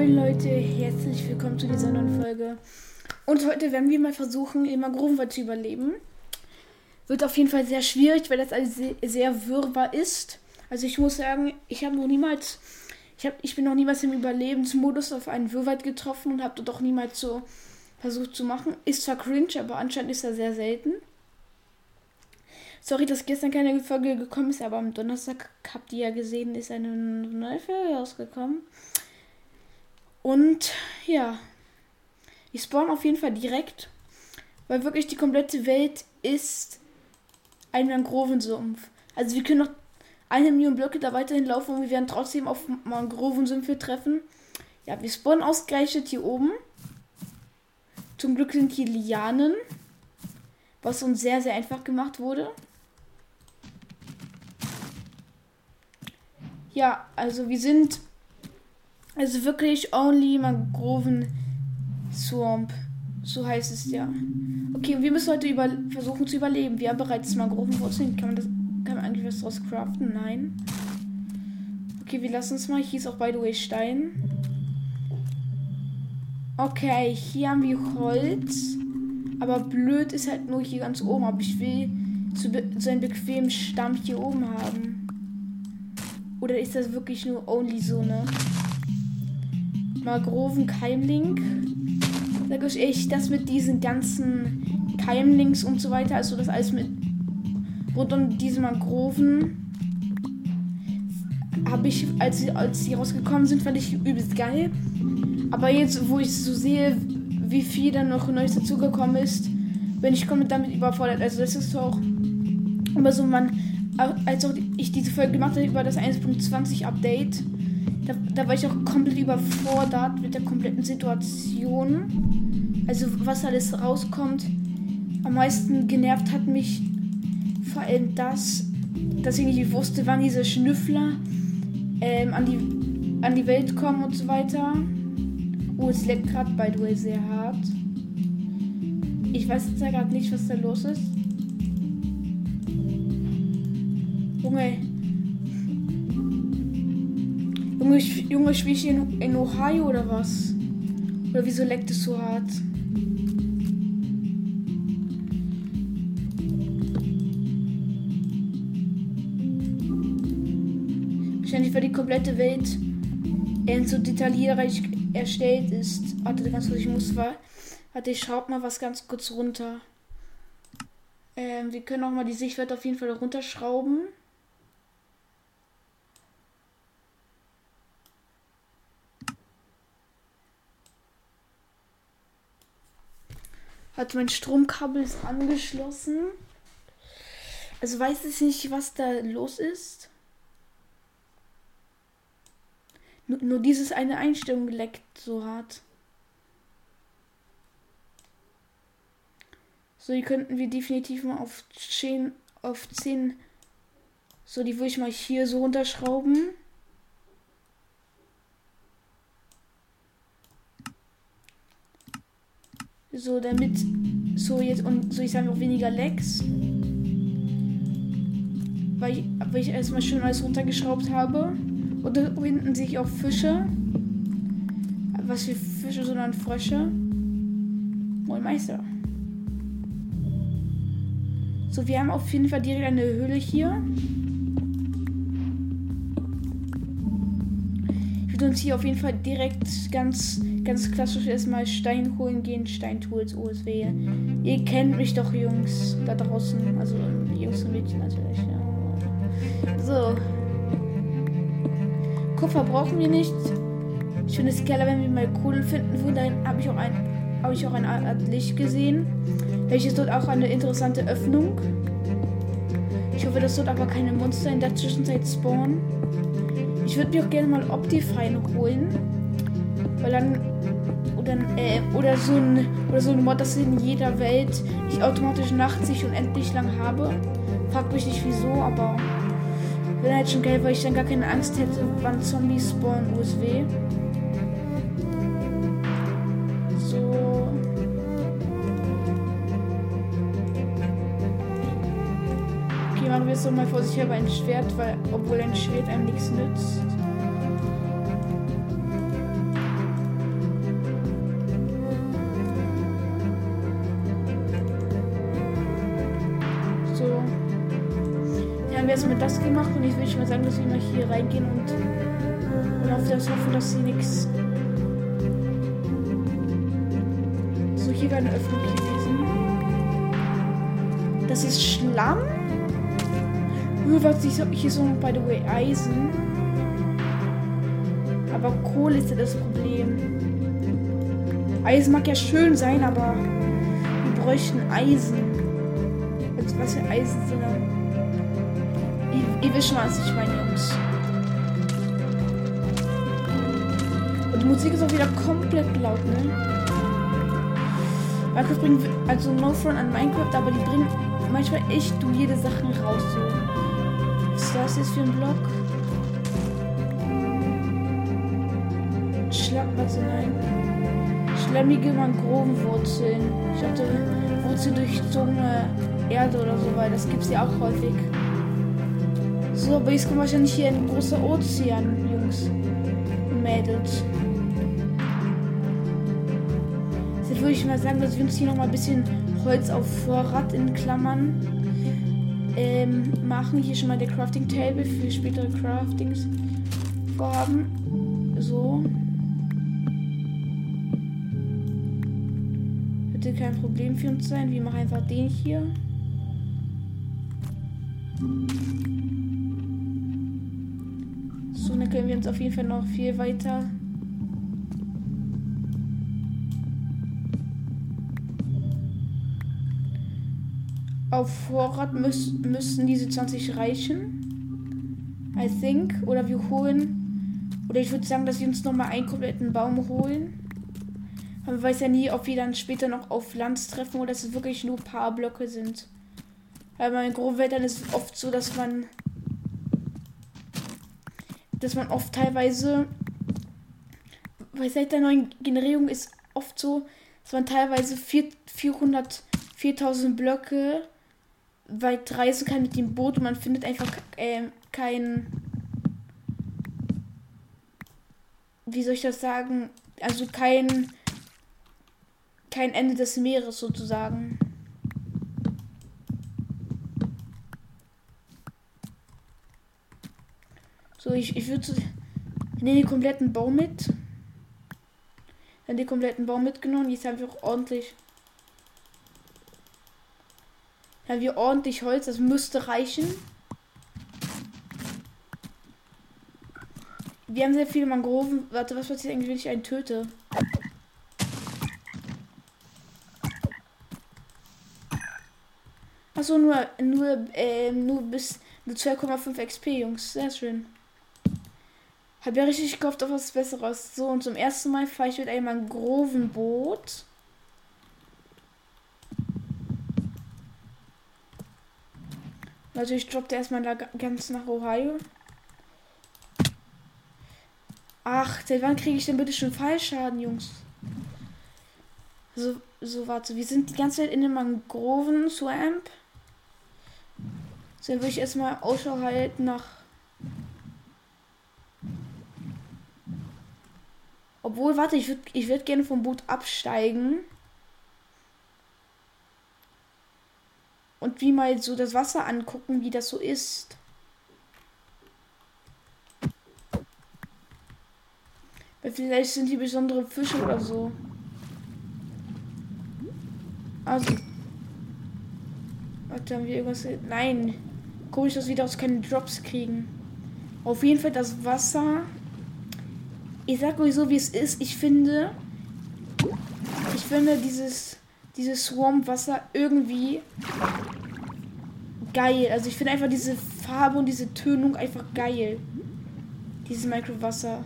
Moin Leute, herzlich willkommen zu dieser neuen Folge. Und heute werden wir mal versuchen, immer Grubenwald zu überleben. Wird auf jeden Fall sehr schwierig, weil das alles sehr, sehr wirrwarr ist. Also ich muss sagen, ich habe noch niemals, ich, hab, ich bin noch niemals im Überlebensmodus auf einen Wirrwald getroffen und habe dort auch niemals so versucht zu machen. Ist zwar cringe, aber anscheinend ist er sehr selten. Sorry, dass gestern keine Folge gekommen ist, aber am Donnerstag habt ihr ja gesehen, ist eine neue Folge rausgekommen. Und ja, ich spawn auf jeden Fall direkt, weil wirklich die komplette Welt ist ein Mangrovensumpf. Also wir können noch eine Million Blöcke da weiterhin laufen und wir werden trotzdem auf Mangrovensümpfe treffen. Ja, wir spawnen ausgerechnet hier oben. Zum Glück sind hier Lianen, was uns sehr, sehr einfach gemacht wurde. Ja, also wir sind also wirklich only Mangroven Swamp. So heißt es ja. Okay, wir müssen heute über versuchen zu überleben. Wir haben bereits Mangrovenwurzeln. Kann man das kann man eigentlich was draus craften? Nein. Okay, wir lassen es mal. Hier ist auch by the way Stein. Okay, hier haben wir Holz. Aber blöd ist halt nur hier ganz oben. Aber ich will zu, so einen bequemen Stamm hier oben haben. Oder ist das wirklich nur only so, ne? Magroven Keimling. Sag euch echt, das mit diesen ganzen Keimlings und so weiter, also das alles mit rund um diese Mangroven habe ich, als sie, als sie rausgekommen sind, fand ich übelst geil. Aber jetzt, wo ich so sehe, wie viel dann noch Neues dazugekommen ist, bin ich komplett damit überfordert. Also das ist auch immer so, man als auch ich diese Folge gemacht habe über das 1.20 Update, da, da war ich auch komplett überfordert mit der kompletten Situation. Also was alles rauskommt. Am meisten genervt hat mich vor allem das, dass ich nicht wusste, wann diese Schnüffler ähm, an, die, an die Welt kommen und so weiter. Oh, es leckt gerade bei Duell sehr hart. Ich weiß jetzt ja gerade nicht, was da los ist. Junge. Junge, Junge, spiele ich in, in Ohio oder was? Oder wieso leckt es so hart? Wahrscheinlich, weil die komplette Welt so detaillierreich erstellt ist. Warte, ganz kurz, ich muss mal. Warte, ich schraub mal was ganz kurz runter. Ähm, wir können auch mal die Sichtweite auf jeden Fall runterschrauben. Hat mein Stromkabel ist angeschlossen. Also weiß ich nicht, was da los ist. Nur, nur dieses eine Einstellung leckt so hart. So, die könnten wir definitiv mal auf 10, auf 10. So, die würde ich mal hier so runterschrauben. So, damit. So, jetzt. Und so, ich sage auch weniger Lecks. Weil ich, weil ich erstmal schön alles runtergeschraubt habe. Und da hinten sehe ich auch Fische. Was für Fische, sondern Frösche. Moin Meister. So, wir haben auf jeden Fall direkt eine Höhle hier. Würde uns hier auf jeden Fall direkt ganz ganz klassisch erstmal Stein holen gehen, Steintools, OSW. Ihr kennt mich doch, Jungs, da draußen. Also Jungs und Mädchen natürlich, ja. So. Kupfer brauchen wir nicht. Ich finde es geiler, wenn wir mal Kohle finden würden. Dann habe ich auch ein, habe ich auch eine Art Licht gesehen. Welches dort auch eine interessante Öffnung. Ich hoffe, dass dort aber keine Monster in der Zwischenzeit spawnen. Ich würde mir auch gerne mal Optifine holen. Weil dann oder, äh, oder so ein oder so ein Mod, das in jeder Welt ich automatisch nachtsicht und endlich lang habe. Fragt mich nicht wieso, aber wäre halt schon geil, weil ich dann gar keine Angst hätte, wann Zombies spawnen USW. so mal vor sich her ein Schwert, weil obwohl ein Schwert einem nichts nützt. So. Dann haben wir erstmal das gemacht und ich würde mal sagen, dass wir mal hier reingehen und, und auf das hoffen, dass sie nichts. So, hier war eine Öffnung gewesen. Das ist Schlamm. So, hier so, by the way, Eisen. Aber Kohle ist ja das Problem. Eisen mag ja schön sein, aber wir bräuchten Eisen. Also was für Eisen sind da? Ihr, ihr wisst schon, was ich meine, Jungs. Und die Musik ist auch wieder komplett laut, ne? Minecraft bringt also No Front an Minecraft, aber die bringen manchmal echt jede Sachen raus. So. Was ist das jetzt für ein Block? Schlapp, was nein. Schlammige Mangrovenwurzeln. Ich hatte Wurzel durchzogene Erde oder so, weil das gibt es ja auch häufig. So, aber jetzt kommt wahrscheinlich hier ein großer Ozean, Jungs Mädels. Jetzt würde ich mal sagen, dass wir uns hier noch mal ein bisschen Holz auf Vorrat in Klammern ähm, machen. Hier schon mal der Crafting Table für spätere Craftings vorhaben. So. Bitte kein Problem für uns sein. Wir machen einfach den hier. So, dann können wir uns auf jeden Fall noch viel weiter auf Vorrat müß, müssen diese 20 reichen. I think. Oder wir holen. Oder ich würde sagen, dass wir uns nochmal einen kompletten Baum holen. Aber man weiß ja nie, ob wir dann später noch auf Lands treffen oder dass es wirklich nur ein paar Blöcke sind. Weil bei Grobwettern ist es oft so, dass man. Dass man oft teilweise. Weil seit der neuen Generierung ist oft so, dass man teilweise 400, 4000 Blöcke weit reisen kann mit dem Boot und man findet einfach äh, kein. Wie soll ich das sagen? Also kein. Kein Ende des Meeres sozusagen. So, ich, ich würde. Nehme den kompletten Baum mit. Dann den kompletten Baum mitgenommen. Jetzt haben wir auch ordentlich haben wir ordentlich Holz, das müsste reichen. Wir haben sehr viele Mangroven. Warte, was passiert eigentlich, wenn ich einen töte? Achso, nur, nur, äh, nur bis nur 2,5 XP, Jungs. Sehr schön. Hab ja richtig gehofft auf was Besseres. So, und zum ersten Mal fahre ich mit einem Mangrovenboot. Also ich droppte erstmal da ganz nach Ohio. Ach, seit wann kriege ich denn bitte schon Fallschaden, Jungs? So, so, warte. Wir sind die ganze Zeit in dem Mangroven-Swamp. So, dann würde ich erstmal Ausschau halten nach. Obwohl, warte, ich würde ich würd gerne vom Boot absteigen. Und wie mal so das Wasser angucken, wie das so ist. Weil vielleicht sind die besondere Fische oder so. Also. Warte, haben wir irgendwas. Nein. Komisch, dass wir daraus keine Drops kriegen. Auf jeden Fall das Wasser. Ich sag euch so, wie es ist. Ich finde. Ich finde dieses dieses Swamp-Wasser irgendwie geil. Also ich finde einfach diese Farbe und diese Tönung einfach geil. Dieses Minecraft-Wasser.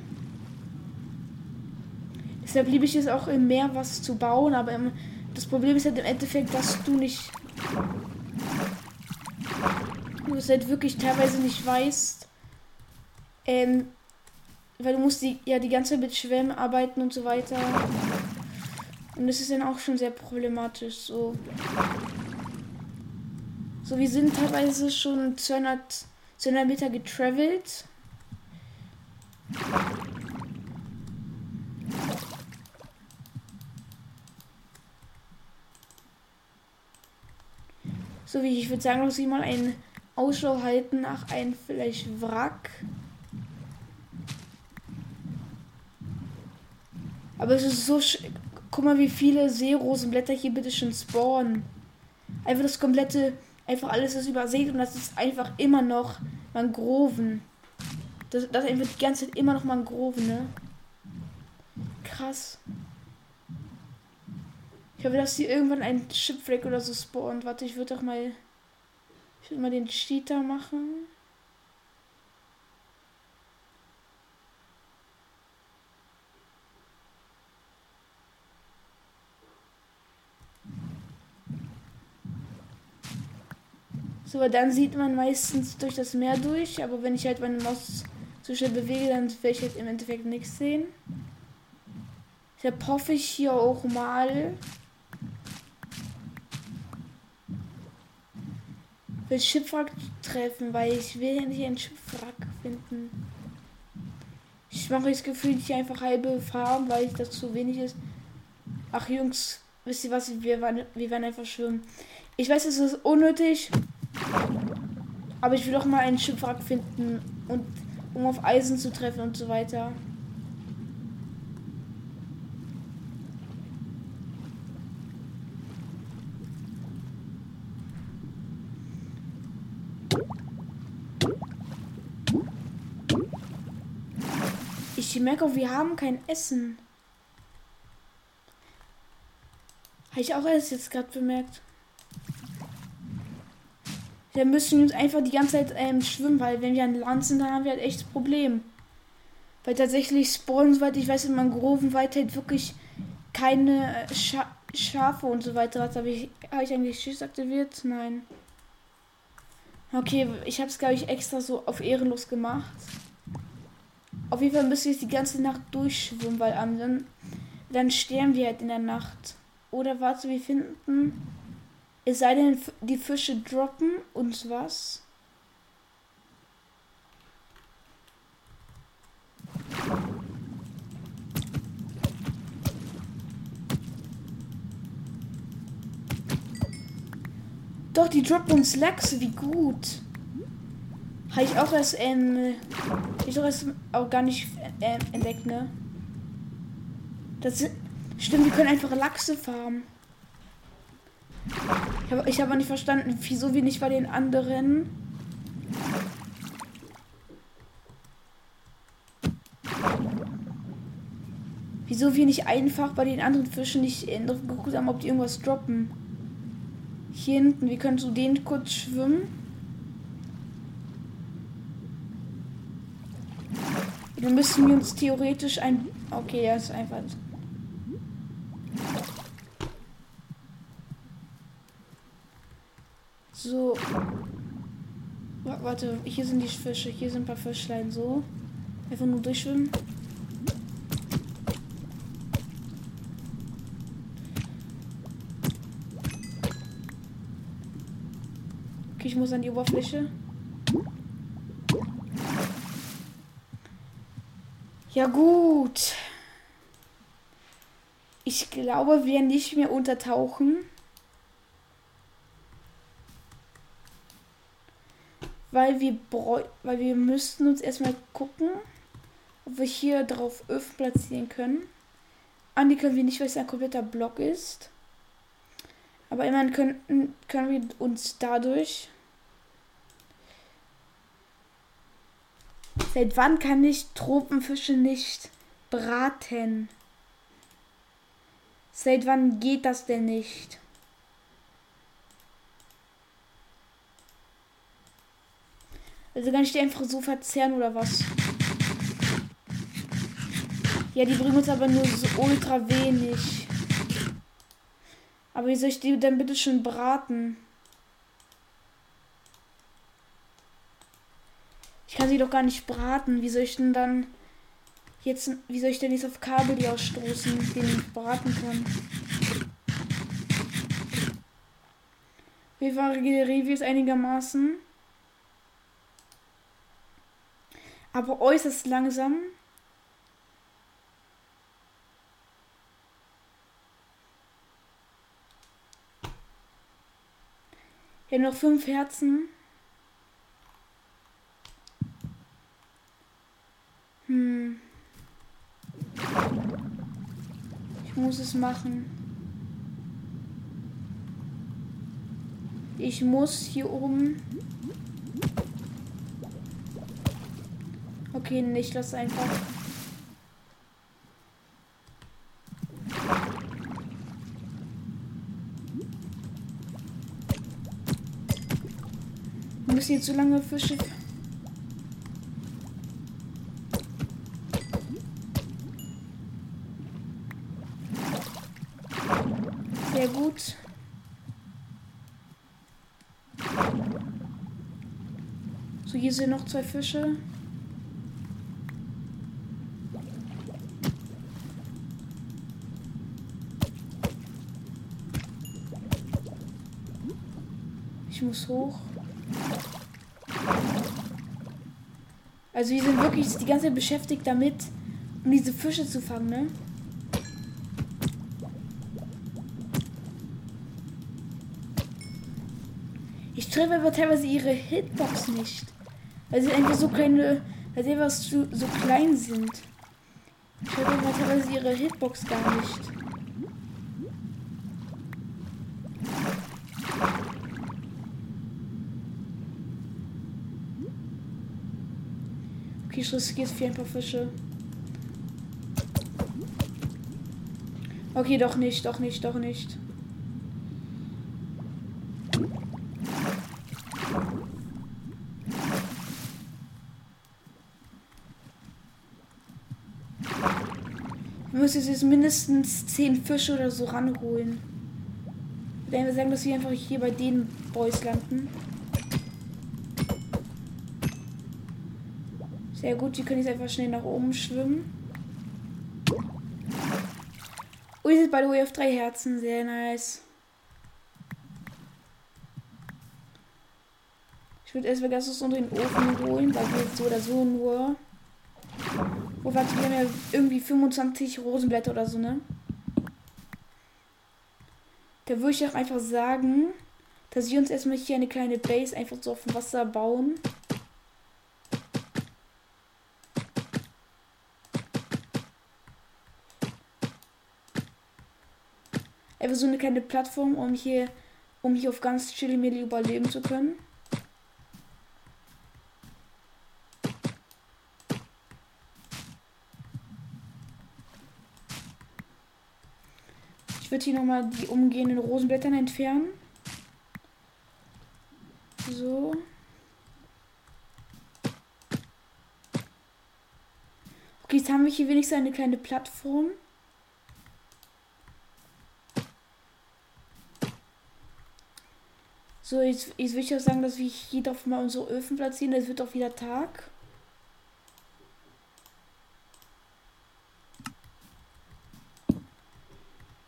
Deshalb liebe ich es auch im Meer was zu bauen, aber im, das Problem ist halt im Endeffekt, dass du nicht. Du es halt wirklich teilweise nicht weißt. Ähm, weil du musst die, ja die ganze Zeit mit Schwämmen arbeiten und so weiter. Und das ist dann auch schon sehr problematisch. So, so wir sind teilweise schon 200, 200 Meter getravelt. So wie ich würde sagen, dass ich mal ein Ausschau halten nach einem vielleicht Wrack. Aber es ist so. Guck mal, wie viele Seerosenblätter hier bitte schon spawnen. Einfach das komplette. Einfach alles ist übersät und das ist einfach immer noch Mangroven. Das, das ist einfach die ganze Zeit immer noch Mangroven, ne? Krass. Ich hoffe, dass hier irgendwann ein Shipwreck oder so spawnt. Warte, ich würde doch mal. Ich würde mal den Cheater machen. So, dann sieht man meistens durch das Meer durch, aber wenn ich halt meine Maus zu schnell bewege, dann werde ich halt im Endeffekt nichts sehen. Deshalb hoffe ich hier auch mal. Will Schiffwrack treffen, weil ich will ja nicht ein Schiffwrack finden. Ich mache das Gefühl, ich einfach halbe Farben, weil das zu wenig ist. Ach Jungs, wisst ihr was? Wir waren, wir werden einfach schwimmen. Ich weiß, es ist unnötig. Aber ich will doch mal einen Schiffwrack finden und um auf Eisen zu treffen und so weiter. Ich merke auch, wir haben kein Essen. Habe ich auch erst jetzt gerade bemerkt. Wir müssen uns einfach die ganze Zeit ähm, schwimmen, weil wenn wir an Land sind, dann haben wir halt echt das Problem. Weil tatsächlich spawnen, soweit ich weiß, in Mangroven weiter halt wirklich keine äh, Scha Schafe und so weiter. Habe ich, hab ich eigentlich Schiss aktiviert? Nein. Okay, ich habe es, glaube ich, extra so auf ehrenlos gemacht. Auf jeden Fall müssen wir jetzt die ganze Nacht durchschwimmen, weil dann, dann sterben wir halt in der Nacht. Oder warte, wir finden es sei denn, die Fische droppen uns was. Doch, die droppen uns Lachse, wie gut. Habe ich auch erst, ähm, ich auch erst auch gar nicht äh, entdeckt, ne? Das sind, stimmt, wir können einfach Lachse farmen. Ich habe ich hab nicht verstanden, wieso wir nicht bei den anderen. Wieso wir nicht einfach bei den anderen Fischen nicht geguckt haben, ob die irgendwas droppen. Hier hinten, wir können zu denen kurz schwimmen. Dann müssen wir uns theoretisch ein. Okay, ja, ist einfach. So. Warte, hier sind die Fische. Hier sind ein paar Fischlein. So. Einfach nur durchschwimmen. Okay, ich muss an die Oberfläche. Ja gut. Ich glaube, wir nicht mehr untertauchen. Weil wir weil wir müssten uns erstmal gucken, ob wir hier drauf Öfen platzieren können. Andi können wir nicht, weil es ein kompletter Block ist. Aber immerhin können, können wir uns dadurch. Seit wann kann ich Tropenfische nicht braten? Seit wann geht das denn nicht? Also kann ich die einfach so verzehren oder was? Ja, die bringen uns aber nur so ultra wenig. Aber wie soll ich die denn bitte schon braten? Ich kann sie doch gar nicht braten. Wie soll ich denn dann jetzt, wie soll ich denn jetzt auf Kabel die ausstoßen, den ich braten kann? Wir es einigermaßen? aber äußerst langsam. Wir haben noch fünf Herzen. Hm. Ich muss es machen. Ich muss hier oben Okay, nicht, lass einfach. Müssen jetzt so lange Fische. Sehr gut. So, hier sind noch zwei Fische. Muss hoch. Also wir sind wirklich die ganze Zeit beschäftigt damit, um diese Fische zu fangen, ne? Ich treffe aber teilweise ihre Hitbox nicht. Weil sie einfach so kleine, weil sie einfach so, so klein sind. Ich treffe aber teilweise ihre Hitbox gar nicht. Okay, ich riskiere für ein paar Fische. Okay, doch nicht, doch nicht, doch nicht. Wir müssen jetzt mindestens 10 Fische oder so ranholen. Wenn wir sagen, dass wir einfach hier bei den Boys landen. Sehr gut, die können jetzt einfach schnell nach oben schwimmen. Ihr seid by the way auf drei Herzen, sehr nice. Ich würde erstmal ganz unter den Ofen holen, weil wir jetzt so oder so nur Oh, warte, wir haben ja irgendwie 25 Rosenblätter oder so, ne? Da würde ich auch einfach sagen, dass wir uns erstmal hier eine kleine Base einfach so auf dem Wasser bauen. Einfach so eine kleine Plattform, um hier, um hier auf ganz chilly überleben zu können. würde hier nochmal die umgehenden Rosenblättern entfernen. So. Okay, jetzt haben wir hier wenigstens eine kleine Plattform. So, jetzt, jetzt würde ich auch sagen, dass wir hier doch mal unsere Öfen platzieren. Es wird auch wieder Tag.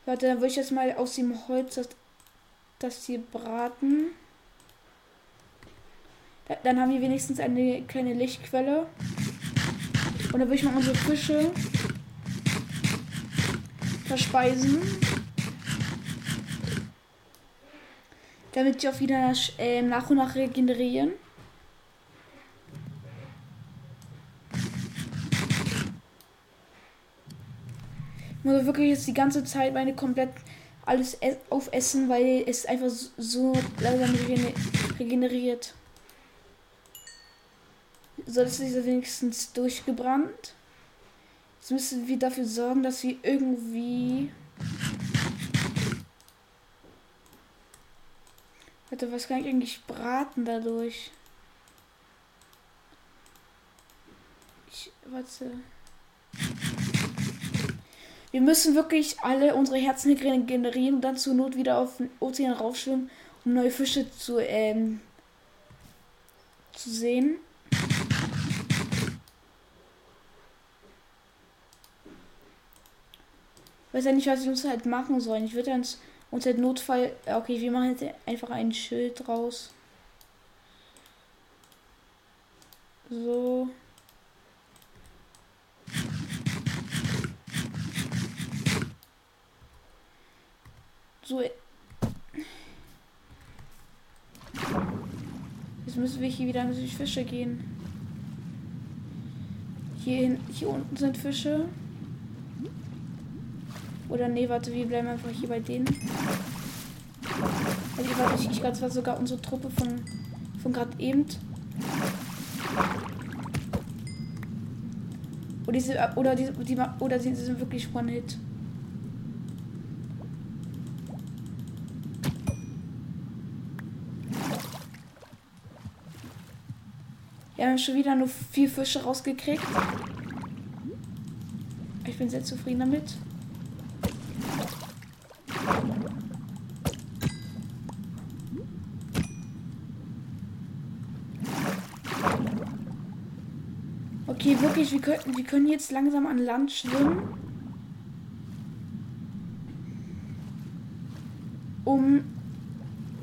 Warte, dann würde ich jetzt mal aus dem Holz das, das hier braten. Da, dann haben wir wenigstens eine kleine Lichtquelle. Und dann würde ich mal unsere Fische verspeisen. Damit die auch wieder äh, nach und nach regenerieren. muss wirklich jetzt die ganze Zeit meine komplett alles aufessen, weil es einfach so langsam regeneriert. So, das ist wenigstens durchgebrannt. Jetzt müssen wir dafür sorgen, dass wir irgendwie. Warte, was kann ich eigentlich braten dadurch? Ich. Warte. Wir müssen wirklich alle unsere Herzen generieren und dann zur Not wieder auf den Ozean raufschwimmen, um neue Fische zu, ähm, zu sehen. Weiß ja nicht, was wir uns halt machen sollen. Ich würde uns, uns halt Notfall. Okay, wir machen jetzt einfach ein Schild draus. So. So. Jetzt müssen wir hier wieder die Fische gehen. Hier, hin, hier unten sind Fische. Oder nee, warte, wir bleiben einfach hier bei denen. Also, warte, ich, ich glaube, es war sogar unsere Truppe von, von gerade eben. Oder diese, oder die, die, oder sie sind wirklich One-Hit. Wir haben schon wieder nur vier Fische rausgekriegt. Ich bin sehr zufrieden damit. Okay, wirklich, wir können, wir können jetzt langsam an Land schwimmen. Um,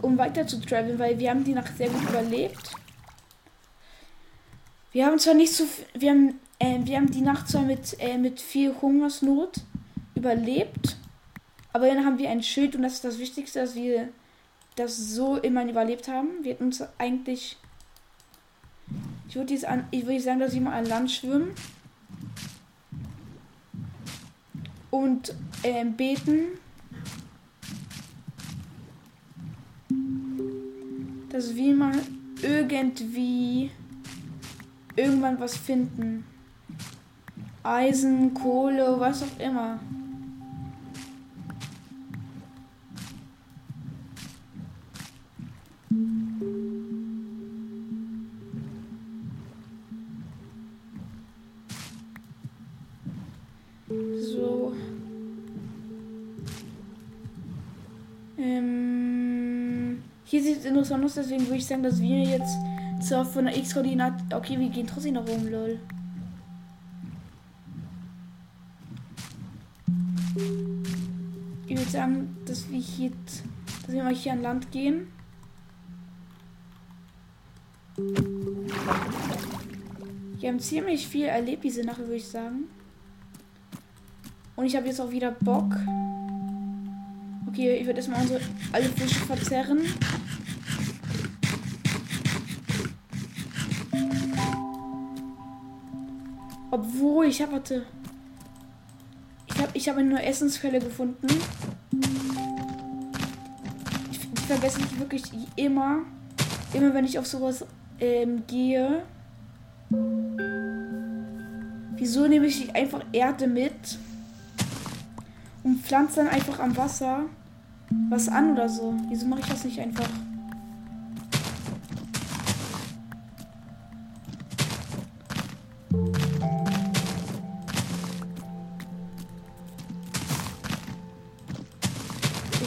um weiter zu traveln, weil wir haben die Nacht sehr gut überlebt. Wir haben zwar nicht so wir haben, äh, wir haben die Nacht zwar mit, äh, mit viel Hungersnot überlebt, aber dann haben wir ein Schild und das ist das Wichtigste, dass wir das so immer überlebt haben. Wir hätten uns eigentlich. Ich würde jetzt an, ich würde sagen, dass wir mal an Land schwimmen und äh, beten, dass wir mal irgendwie irgendwann was finden. Eisen, Kohle, was auch immer. Aus, deswegen würde ich sagen, dass wir jetzt so, von der X-Koordinate. Okay, wir gehen trotzdem noch rum, lol. Ich würde sagen, dass wir hier, dass wir mal hier an Land gehen. Wir haben ziemlich viel erlebt diese Nacht, würde ich sagen. Und ich habe jetzt auch wieder Bock. Okay, ich werde erstmal unsere alle Fische verzerren. Obwohl, ich habe, warte. Ich habe ich hab eine Essensquelle gefunden. Ich, ich vergesse mich wirklich immer, immer wenn ich auf sowas ähm, gehe. Wieso nehme ich einfach Erde mit und pflanze dann einfach am Wasser was an oder so? Wieso mache ich das nicht einfach?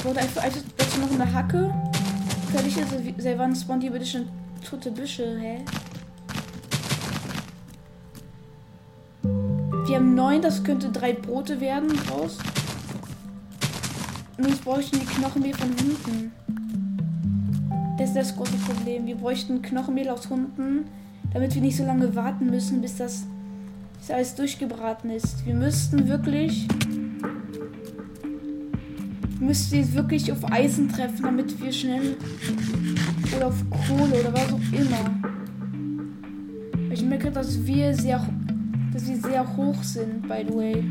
Wurde einfach, einfach dazu noch eine Hacke. Fertig ist, seit wann spawnt hier bitte schon tote Büsche, hä? Wir haben neun, das könnte drei Brote werden raus. Und jetzt bräuchten die Knochenmehl von Hunden. Das ist das große Problem. Wir bräuchten Knochenmehl aus Hunden, damit wir nicht so lange warten müssen, bis das bis alles durchgebraten ist. Wir müssten wirklich müsste jetzt wirklich auf Eisen treffen, damit wir schnell. Oder auf Kohle oder was auch immer. Ich merke, dass wir sehr. dass wir sehr hoch sind, by the way.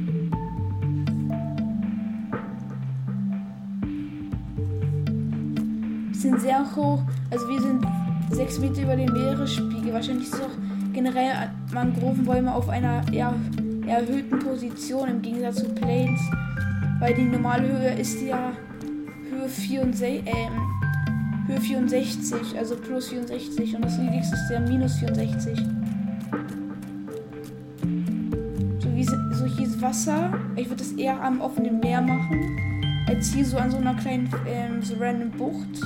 Wir sind sehr hoch. Also wir sind 6 Meter über dem Meeresspiegel. Wahrscheinlich ist auch generell Mangrovenbäume auf einer eher erhöhten Position im Gegensatz zu Plains. Weil die normale Höhe ist ja Höhe 64, äh, Höhe 64, also plus 64 und das niedrigste ist ja minus 64. So wie so hier ist Wasser. Ich würde das eher am offenen Meer machen, als hier so an so einer kleinen, ähm, so random Bucht.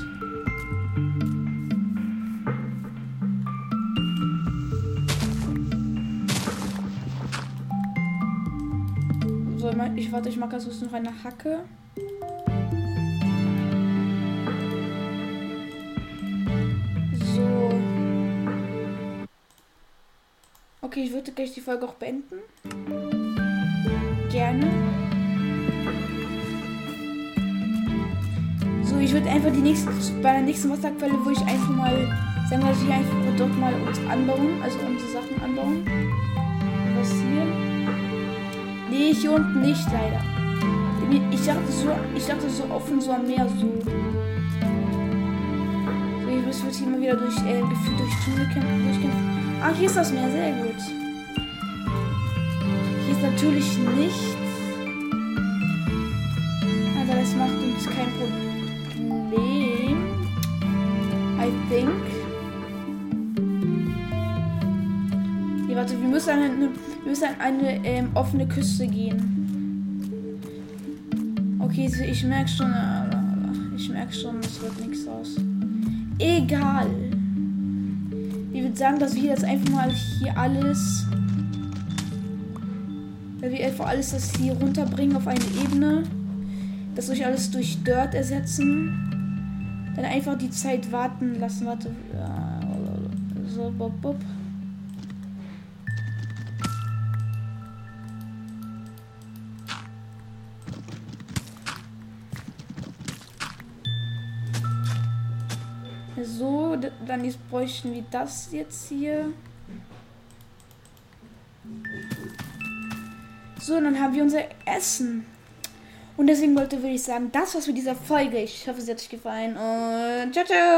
Ich warte, ich mache jetzt noch eine Hacke. So. Okay, ich würde gleich die Folge auch beenden. Gerne. So, ich würde einfach die nächste, bei der nächsten Wasserquelle, wo ich einfach mal, sagen wir, hier einfach dort mal uns anbauen, also unsere Sachen anbauen. Was hier? Nee, hier unten nicht leider. Ich dachte so, ich dachte so offen so am Meer so. So, ich muss hier mal wieder durch, äh, gefühlt durch Dschungel kämpfen, durchkämpfen. Ah, hier ist das Meer, sehr gut. Hier ist natürlich nichts. Aber das macht uns kein Problem. I think. Nee, warte, wir müssen an eine, wir müssen an eine ähm, offene Küste gehen. Okay, ich merke schon, äh, ich merke schon, es wird nichts aus. Egal. Ich würde sagen, dass wir jetzt einfach mal hier alles, dass wir einfach alles das hier runterbringen auf eine Ebene, das durch alles durch Dirt ersetzen, dann einfach die Zeit warten lassen. Warte, so, bob, bob. Jetzt bräuchten wir das jetzt hier. So, dann haben wir unser Essen. Und deswegen wollte, ich sagen, das war's mit dieser Folge. Ich hoffe, es hat euch gefallen und ciao, ciao.